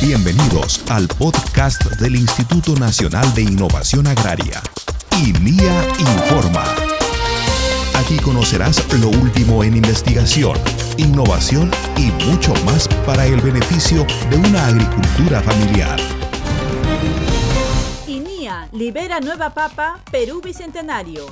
Bienvenidos al podcast del Instituto Nacional de Innovación Agraria, INIA Informa. Aquí conocerás lo último en investigación, innovación y mucho más para el beneficio de una agricultura familiar. INIA libera nueva papa Perú Bicentenario.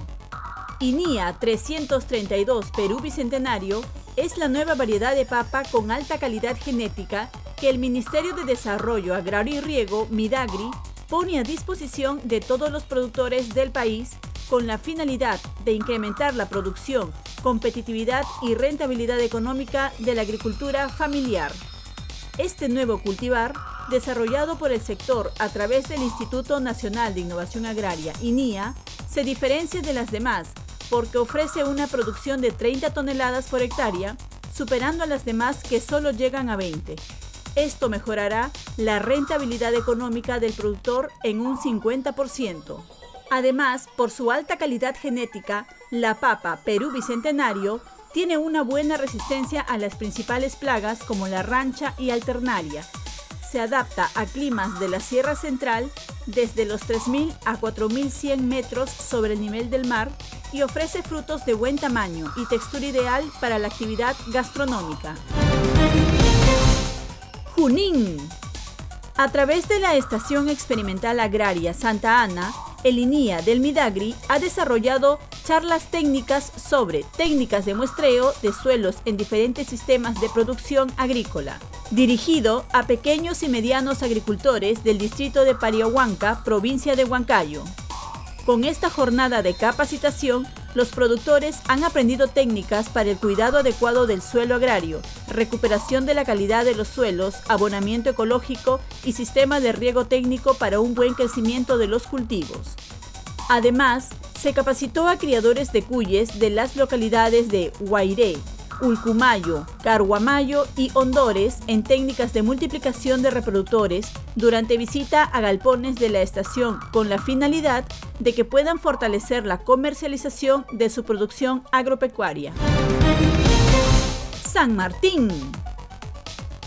INIA 332 Perú Bicentenario es la nueva variedad de papa con alta calidad genética que el Ministerio de Desarrollo Agrario y Riego, Midagri, pone a disposición de todos los productores del país con la finalidad de incrementar la producción, competitividad y rentabilidad económica de la agricultura familiar. Este nuevo cultivar, desarrollado por el sector a través del Instituto Nacional de Innovación Agraria, INIA, se diferencia de las demás porque ofrece una producción de 30 toneladas por hectárea, superando a las demás que solo llegan a 20. Esto mejorará la rentabilidad económica del productor en un 50%. Además, por su alta calidad genética, la papa Perú Bicentenario tiene una buena resistencia a las principales plagas como la rancha y alternaria. Se adapta a climas de la Sierra Central desde los 3.000 a 4.100 metros sobre el nivel del mar y ofrece frutos de buen tamaño y textura ideal para la actividad gastronómica. Junín. A través de la Estación Experimental Agraria Santa Ana, el INIA del Midagri ha desarrollado charlas técnicas sobre técnicas de muestreo de suelos en diferentes sistemas de producción agrícola, dirigido a pequeños y medianos agricultores del distrito de Pariahuanca, provincia de Huancayo. Con esta jornada de capacitación, los productores han aprendido técnicas para el cuidado adecuado del suelo agrario, recuperación de la calidad de los suelos, abonamiento ecológico y sistema de riego técnico para un buen crecimiento de los cultivos. Además, se capacitó a criadores de cuyes de las localidades de Guairé, Ulcumayo, Carguamayo y Hondores en técnicas de multiplicación de reproductores durante visita a galpones de la estación con la finalidad de que puedan fortalecer la comercialización de su producción agropecuaria. San Martín.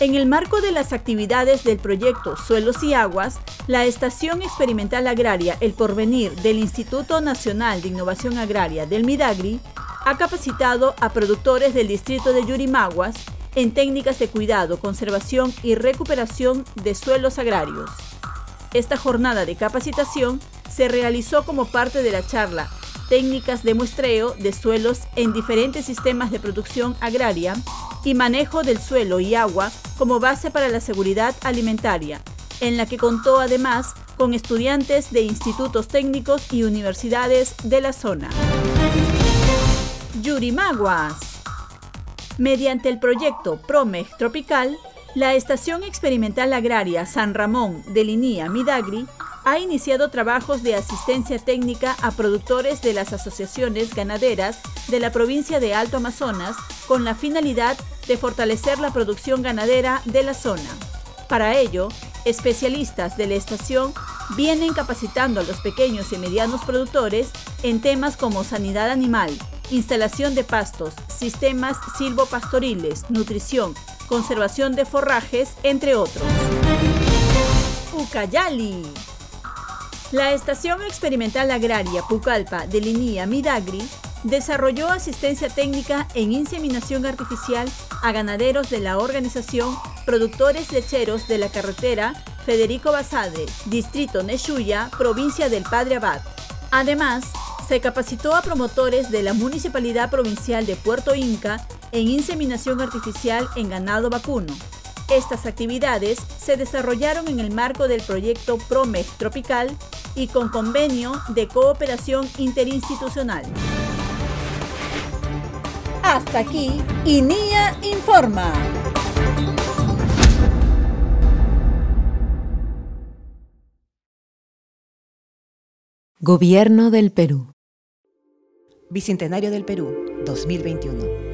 En el marco de las actividades del proyecto Suelos y Aguas, la Estación Experimental Agraria El Porvenir del Instituto Nacional de Innovación Agraria del Midagri ha capacitado a productores del distrito de Yurimaguas en técnicas de cuidado, conservación y recuperación de suelos agrarios. Esta jornada de capacitación se realizó como parte de la charla Técnicas de muestreo de suelos en diferentes sistemas de producción agraria y manejo del suelo y agua como base para la seguridad alimentaria, en la que contó además con estudiantes de institutos técnicos y universidades de la zona. Yurimaguas. Mediante el proyecto PROMEG Tropical, la Estación Experimental Agraria San Ramón de Linía Midagri ha iniciado trabajos de asistencia técnica a productores de las asociaciones ganaderas de la provincia de Alto Amazonas con la finalidad de fortalecer la producción ganadera de la zona. Para ello, especialistas de la estación vienen capacitando a los pequeños y medianos productores en temas como sanidad animal, instalación de pastos, sistemas silvopastoriles, nutrición, conservación de forrajes, entre otros. Ucayali. La Estación Experimental Agraria Pucallpa de Linía Midagri desarrolló asistencia técnica en inseminación artificial a ganaderos de la organización Productores Lecheros de la Carretera Federico Basade, Distrito Neshuya, provincia del Padre Abad. Además, se capacitó a promotores de la Municipalidad Provincial de Puerto Inca en inseminación artificial en ganado vacuno. Estas actividades se desarrollaron en el marco del proyecto PROMEG Tropical y con convenio de cooperación interinstitucional. Hasta aquí, INIA Informa. Gobierno del Perú. Bicentenario del Perú, 2021.